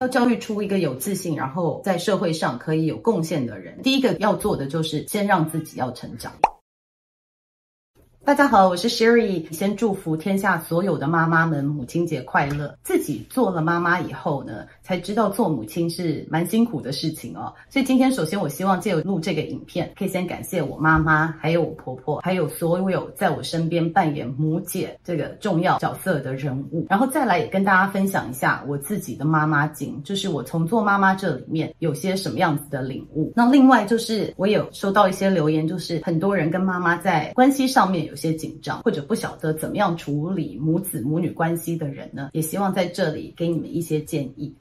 要教育出一个有自信，然后在社会上可以有贡献的人，第一个要做的就是先让自己要成长。大家好，我是 Sherry。先祝福天下所有的妈妈们母亲节快乐。自己做了妈妈以后呢，才知道做母亲是蛮辛苦的事情哦。所以今天首先我希望借录这个影片，可以先感谢我妈妈，还有我婆婆，还有所有在我身边扮演母姐这个重要角色的人物。然后再来也跟大家分享一下我自己的妈妈经，就是我从做妈妈这里面有些什么样子的领悟。那另外就是我有收到一些留言，就是很多人跟妈妈在关系上面有些紧张，或者不晓得怎么样处理母子母女关系的人呢，也希望在这里给你们一些建议。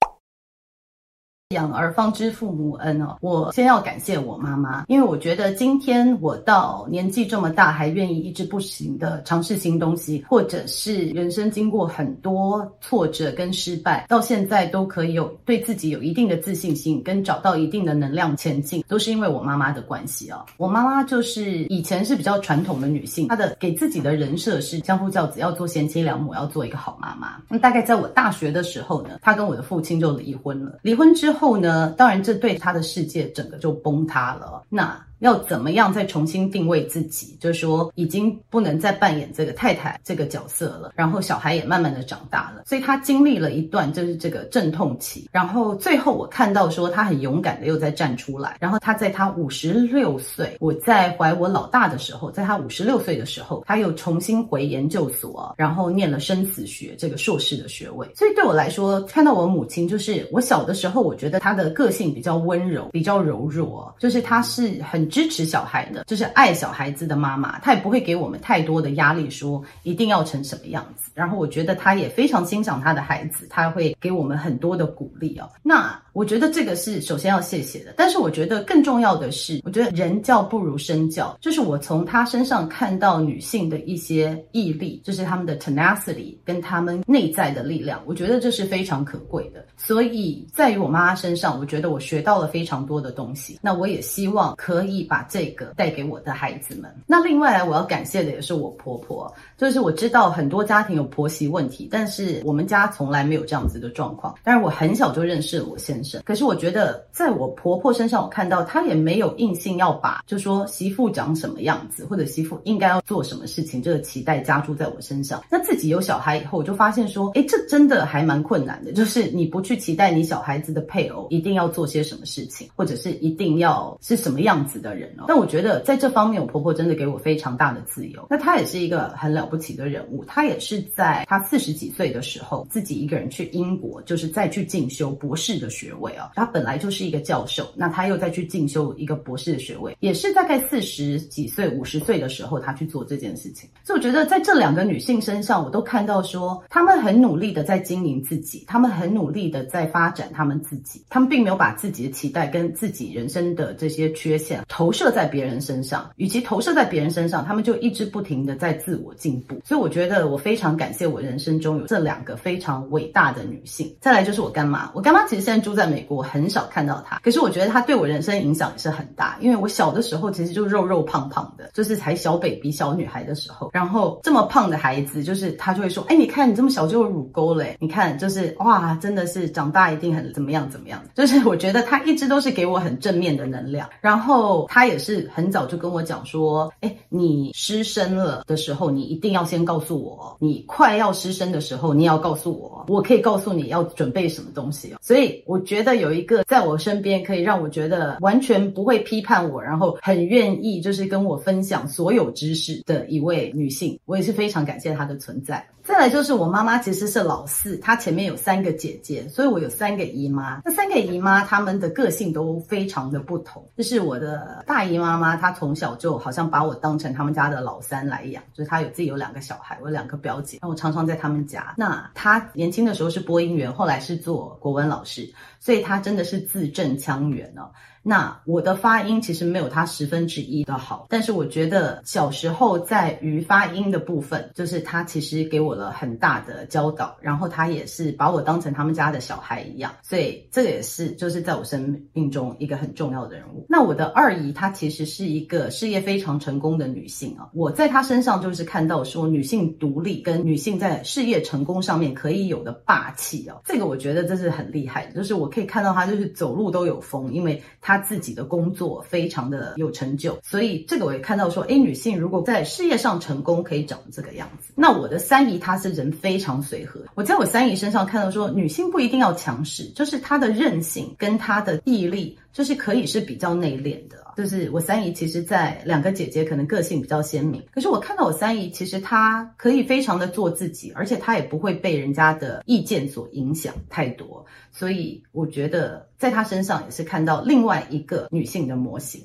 养儿方知父母恩哦，我先要感谢我妈妈，因为我觉得今天我到年纪这么大，还愿意一直不停的尝试新东西，或者是人生经过很多挫折跟失败，到现在都可以有对自己有一定的自信心，跟找到一定的能量前进，都是因为我妈妈的关系哦。我妈妈就是以前是比较传统的女性，她的给自己的人设是相夫教子，要做贤妻良母，要做一个好妈妈。那大概在我大学的时候呢，她跟我的父亲就离婚了，离婚之后。后呢，当然这对他的世界整个就崩塌了。那。要怎么样再重新定位自己？就是说，已经不能再扮演这个太太这个角色了。然后小孩也慢慢的长大了，所以他经历了一段就是这个阵痛期。然后最后我看到说他很勇敢的又再站出来。然后他在他五十六岁，我在怀我老大的时候，在他五十六岁的时候，他又重新回研究所，然后念了生死学这个硕士的学位。所以对我来说，看到我母亲，就是我小的时候，我觉得她的个性比较温柔，比较柔弱，就是她是很。支持小孩的，就是爱小孩子的妈妈，她也不会给我们太多的压力，说一定要成什么样子。然后我觉得她也非常欣赏她的孩子，她会给我们很多的鼓励哦。那我觉得这个是首先要谢谢的。但是我觉得更重要的是，我觉得人教不如身教，就是我从她身上看到女性的一些毅力，就是她们的 tenacity 跟她们内在的力量，我觉得这是非常可贵的。所以在于我妈妈身上，我觉得我学到了非常多的东西。那我也希望可以。把这个带给我的孩子们。那另外，我要感谢的也是我婆婆。就是我知道很多家庭有婆媳问题，但是我们家从来没有这样子的状况。但是，我很小就认识了我先生。可是我觉得，在我婆婆身上，我看到她也没有硬性要把，就说媳妇长什么样子，或者媳妇应该要做什么事情，这个期待加注在我身上。那自己有小孩以后，我就发现说，诶，这真的还蛮困难的。就是你不去期待你小孩子的配偶一定要做些什么事情，或者是一定要是什么样子的人哦。但我觉得在这方面，我婆婆真的给我非常大的自由。那她也是一个很了不起的人物，她也是在她四十几岁的时候，自己一个人去英国，就是再去进修博士的学位啊。她本来就是一个教授，那她又再去进修一个博士的学位，也是大概四十几岁、五十岁的时候，她去做这件事情。所以我觉得在这两个女性身上，我都看到说，她们很努力的在经营自己，她们很努力的在发展她们自己，她们并没有把自己的期待跟自己人生的这些缺陷投射在别人身上，与其投射在别人身上，她们就一直不停的在自我进步。所以我觉得我非常感谢我人生中有这两个非常伟大的女性。再来就是我干妈，我干妈其实现在住在美国，很少看到她，可是我觉得她对我人生影响也是很大。因为我小的时候其实就肉肉胖胖的，就是才小 baby 小女孩的时候，然后这么胖的孩子，就是她就会说：“哎，你看你这么小就有乳沟嘞，你看就是哇，真的是长大一定很怎么样怎么样。” 就是我觉得她一直都是给我很正面的能量，然后她也是很早就跟我讲说：“哎，你失身了的时候，你一定要先。”告诉我，你快要失声的时候，你要告诉我，我可以告诉你要准备什么东西哦。所以我觉得有一个在我身边，可以让我觉得完全不会批判我，然后很愿意就是跟我分享所有知识的一位女性，我也是非常感谢她的存在。再来就是我妈妈其实是老四，她前面有三个姐姐，所以我有三个姨妈。那三个姨妈她们的个性都非常的不同。就是我的大姨妈妈，她从小就好像把我当成他们家的老三来养，就是她有自己有两个小孩，我有两个表姐，那我常常在他们家。那她年轻的时候是播音员，后来是做国文老师，所以她真的是字正腔圆哦。那我的发音其实没有他十分之一的好，但是我觉得小时候在于发音的部分，就是他其实给我了很大的教导，然后他也是把我当成他们家的小孩一样，所以这个也是就是在我生命中一个很重要的人物。那我的二姨她其实是一个事业非常成功的女性啊，我在她身上就是看到说女性独立跟女性在事业成功上面可以有的霸气啊，这个我觉得这是很厉害的，就是我可以看到她就是走路都有风，因为她。自己的工作非常的有成就，所以这个我也看到说，哎，女性如果在事业上成功，可以长这个样子。那我的三姨她是人非常随和，我在我三姨身上看到说，女性不一定要强势，就是她的韧性跟她的毅力，就是可以是比较内敛的。就是我三姨，其实在两个姐姐可能个性比较鲜明，可是我看到我三姨，其实她可以非常的做自己，而且她也不会被人家的意见所影响太多，所以我觉得在她身上也是看到另外一个女性的模型。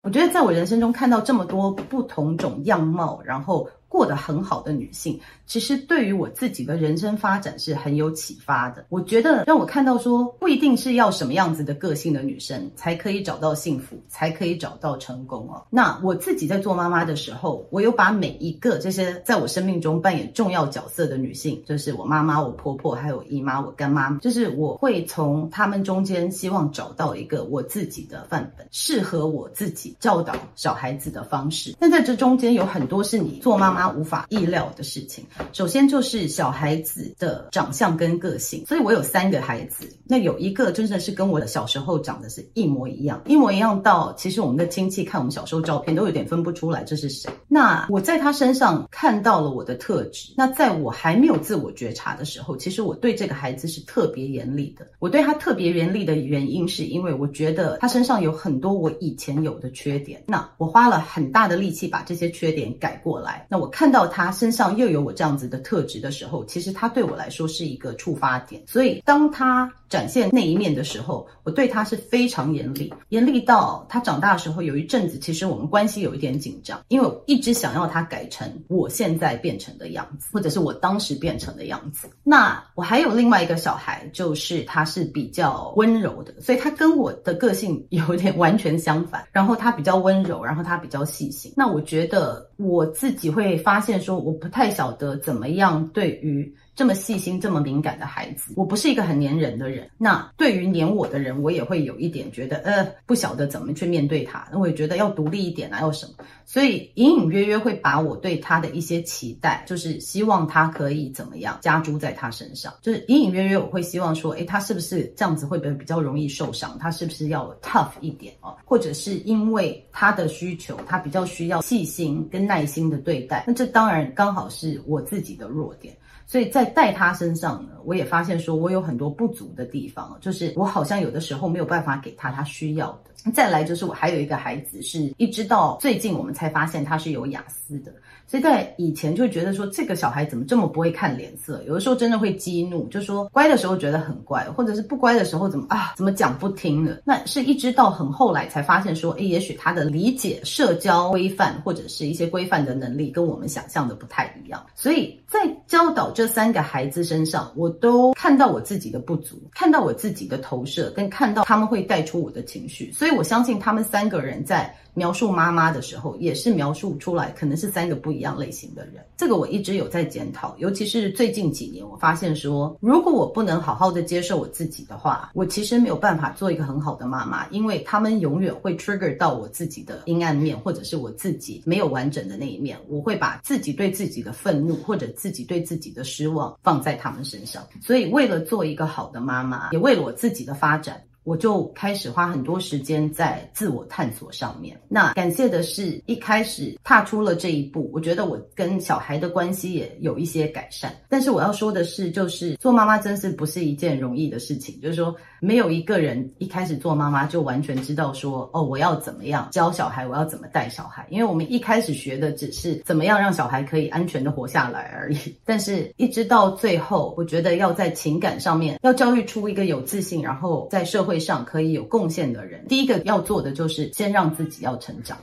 我觉得在我人生中看到这么多不同种样貌，然后。过得很好的女性，其实对于我自己的人生发展是很有启发的。我觉得让我看到说，不一定是要什么样子的个性的女生才可以找到幸福，才可以找到成功哦。那我自己在做妈妈的时候，我有把每一个这些在我生命中扮演重要角色的女性，就是我妈妈、我婆婆、还有姨妈、我干妈，就是我会从她们中间希望找到一个我自己的范本，适合我自己教导小孩子的方式。但在这中间有很多是你做妈妈。无法意料的事情，首先就是小孩子的长相跟个性。所以我有三个孩子，那有一个真的是跟我的小时候长得是一模一样，一模一样到其实我们的亲戚看我们小时候照片都有点分不出来这是谁。那我在他身上看到了我的特质。那在我还没有自我觉察的时候，其实我对这个孩子是特别严厉的。我对他特别严厉的原因，是因为我觉得他身上有很多我以前有的缺点。那我花了很大的力气把这些缺点改过来。那我。看到他身上又有我这样子的特质的时候，其实他对我来说是一个触发点。所以当他展现那一面的时候，我对他是非常严厉，严厉到他长大的时候，有一阵子其实我们关系有一点紧张，因为我一直想要他改成我现在变成的样子，或者是我当时变成的样子。那我还有另外一个小孩，就是他是比较温柔的，所以他跟我的个性有点完全相反。然后他比较温柔，然后他比较细心。那我觉得我自己会。发现说我不太晓得怎么样对于这么细心、这么敏感的孩子，我不是一个很黏人的人。那对于黏我的人，我也会有一点觉得，呃，不晓得怎么去面对他。那我也觉得要独立一点啊，要什么？所以隐隐约约会把我对他的一些期待，就是希望他可以怎么样加诸在他身上。就是隐隐约约我会希望说，诶，他是不是这样子会不会比较容易受伤？他是不是要 tough 一点啊？或者是因为他的需求，他比较需要细心跟耐心的对待。那这当然刚好是我自己的弱点。所以在带他身上呢，我也发现说我有很多不足的地方，就是我好像有的时候没有办法给他他需要的。再来就是我还有一个孩子，是一直到最近我们才发现他是有雅思的。所以在以前就觉得说这个小孩怎么这么不会看脸色，有的时候真的会激怒，就说乖的时候觉得很乖，或者是不乖的时候怎么啊怎么讲不听的。那是一直到很后来才发现说，诶，也许他的理解社交规范或者是一些规范的能力跟我们想象的不太一样。所以在教导这三个孩子身上，我都看到我自己的不足，看到我自己的投射，跟看到他们会带出我的情绪。所以我相信他们三个人在。描述妈妈的时候，也是描述出来可能是三个不一样类型的人。这个我一直有在检讨，尤其是最近几年，我发现说，如果我不能好好的接受我自己的话，我其实没有办法做一个很好的妈妈，因为他们永远会 trigger 到我自己的阴暗面，或者是我自己没有完整的那一面。我会把自己对自己的愤怒，或者自己对自己的失望放在他们身上。所以，为了做一个好的妈妈，也为了我自己的发展。我就开始花很多时间在自我探索上面。那感谢的是，一开始踏出了这一步，我觉得我跟小孩的关系也有一些改善。但是我要说的是，就是做妈妈真是不是一件容易的事情。就是说，没有一个人一开始做妈妈就完全知道说，哦，我要怎么样教小孩，我要怎么带小孩。因为我们一开始学的只是怎么样让小孩可以安全的活下来而已。但是一直到最后，我觉得要在情感上面要教育出一个有自信，然后在社会。会上可以有贡献的人，第一个要做的就是先让自己要成长。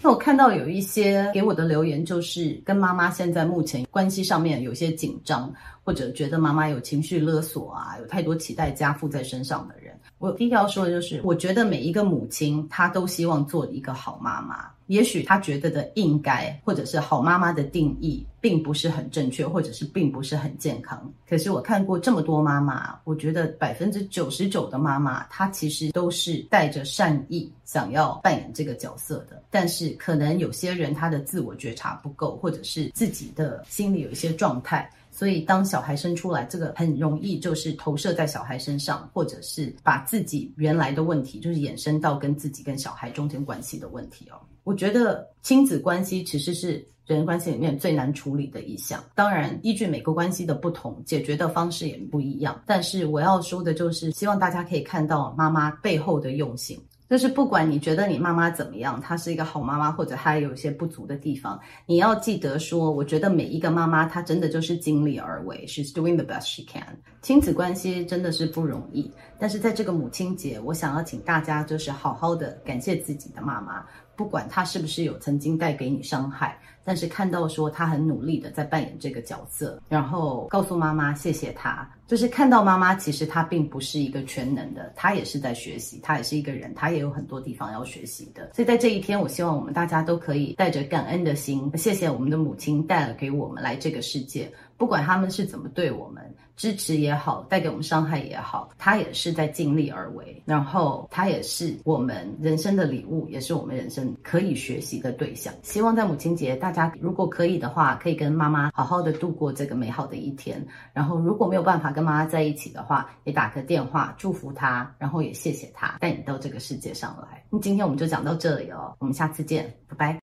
那我看到有一些给我的留言，就是跟妈妈现在目前关系上面有些紧张，或者觉得妈妈有情绪勒索啊，有太多期待加附在身上的人。我第一个要说的就是，我觉得每一个母亲她都希望做一个好妈妈。也许她觉得的应该，或者是好妈妈的定义，并不是很正确，或者是并不是很健康。可是我看过这么多妈妈，我觉得百分之九十九的妈妈，她其实都是带着善意想要扮演这个角色的。但是可能有些人她的自我觉察不够，或者是自己的心里有一些状态。所以，当小孩生出来，这个很容易就是投射在小孩身上，或者是把自己原来的问题，就是衍生到跟自己跟小孩中间关系的问题哦。我觉得亲子关系其实是人关系里面最难处理的一项。当然，依据每个关系的不同，解决的方式也不一样。但是我要说的就是，希望大家可以看到妈妈背后的用心。就是不管你觉得你妈妈怎么样，她是一个好妈妈，或者她有一些不足的地方，你要记得说，我觉得每一个妈妈她真的就是尽力而为，she's doing the best she can。亲子关系真的是不容易，但是在这个母亲节，我想要请大家就是好好的感谢自己的妈妈。不管他是不是有曾经带给你伤害，但是看到说他很努力的在扮演这个角色，然后告诉妈妈谢谢他，就是看到妈妈其实她并不是一个全能的，她也是在学习，她也是一个人，她也有很多地方要学习的。所以在这一天，我希望我们大家都可以带着感恩的心，谢谢我们的母亲带了给我们来这个世界。不管他们是怎么对我们，支持也好，带给我们伤害也好，他也是在尽力而为。然后他也是我们人生的礼物，也是我们人生可以学习的对象。希望在母亲节，大家如果可以的话，可以跟妈妈好好的度过这个美好的一天。然后如果没有办法跟妈妈在一起的话，也打个电话祝福她，然后也谢谢她带你到这个世界上来。那今天我们就讲到这里哦，我们下次见，拜拜。